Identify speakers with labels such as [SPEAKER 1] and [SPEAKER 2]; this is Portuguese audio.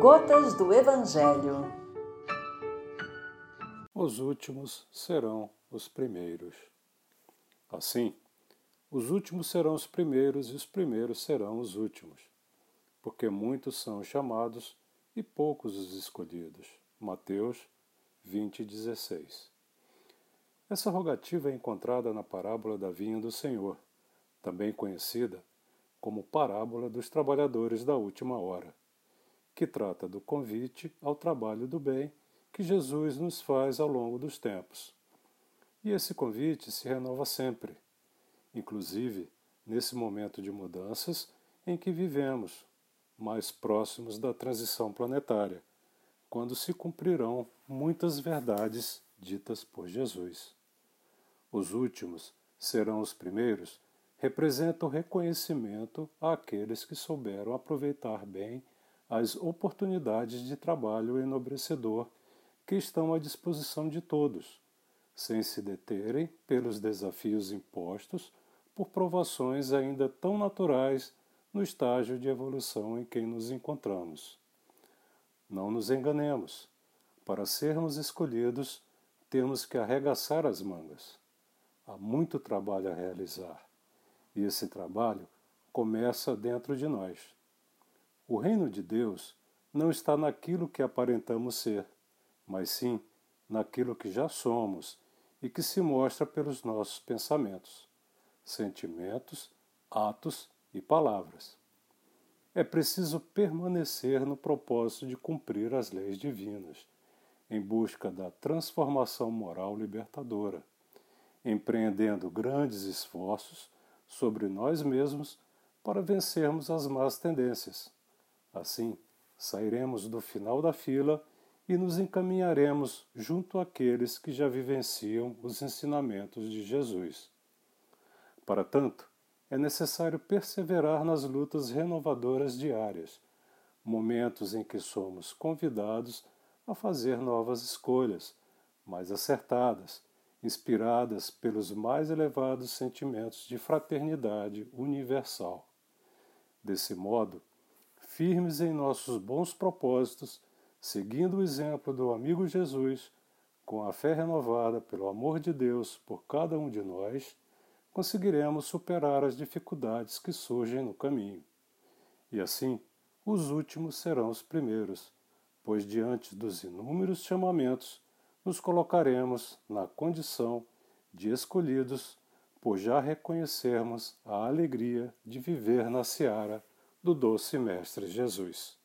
[SPEAKER 1] Gotas do Evangelho.
[SPEAKER 2] Os últimos serão os primeiros. Assim, os últimos serão os primeiros e os primeiros serão os últimos, porque muitos são os chamados e poucos os escolhidos. Mateus 20:16. Essa rogativa é encontrada na parábola da vinha do Senhor, também conhecida como parábola dos trabalhadores da última hora, que trata do convite ao trabalho do bem que Jesus nos faz ao longo dos tempos. E esse convite se renova sempre, inclusive nesse momento de mudanças em que vivemos, mais próximos da transição planetária, quando se cumprirão muitas verdades ditas por Jesus. Os últimos serão os primeiros representa o reconhecimento àqueles que souberam aproveitar bem as oportunidades de trabalho enobrecedor que estão à disposição de todos, sem se deterem pelos desafios impostos por provações ainda tão naturais no estágio de evolução em que nos encontramos. Não nos enganemos. Para sermos escolhidos, temos que arregaçar as mangas. Há muito trabalho a realizar e esse trabalho começa dentro de nós. O reino de Deus não está naquilo que aparentamos ser, mas sim naquilo que já somos e que se mostra pelos nossos pensamentos, sentimentos, atos e palavras. É preciso permanecer no propósito de cumprir as leis divinas, em busca da transformação moral libertadora, empreendendo grandes esforços sobre nós mesmos para vencermos as más tendências. Assim, sairemos do final da fila e nos encaminharemos junto àqueles que já vivenciam os ensinamentos de Jesus. Para tanto, é necessário perseverar nas lutas renovadoras diárias, momentos em que somos convidados a fazer novas escolhas, mais acertadas, inspiradas pelos mais elevados sentimentos de fraternidade universal. Desse modo, firmes em nossos bons propósitos, seguindo o exemplo do amigo Jesus, com a fé renovada pelo amor de Deus por cada um de nós, conseguiremos superar as dificuldades que surgem no caminho. E assim, os últimos serão os primeiros, pois diante dos inúmeros chamamentos nos colocaremos na condição de escolhidos por já reconhecermos a alegria de viver na seara do doce Mestre Jesus.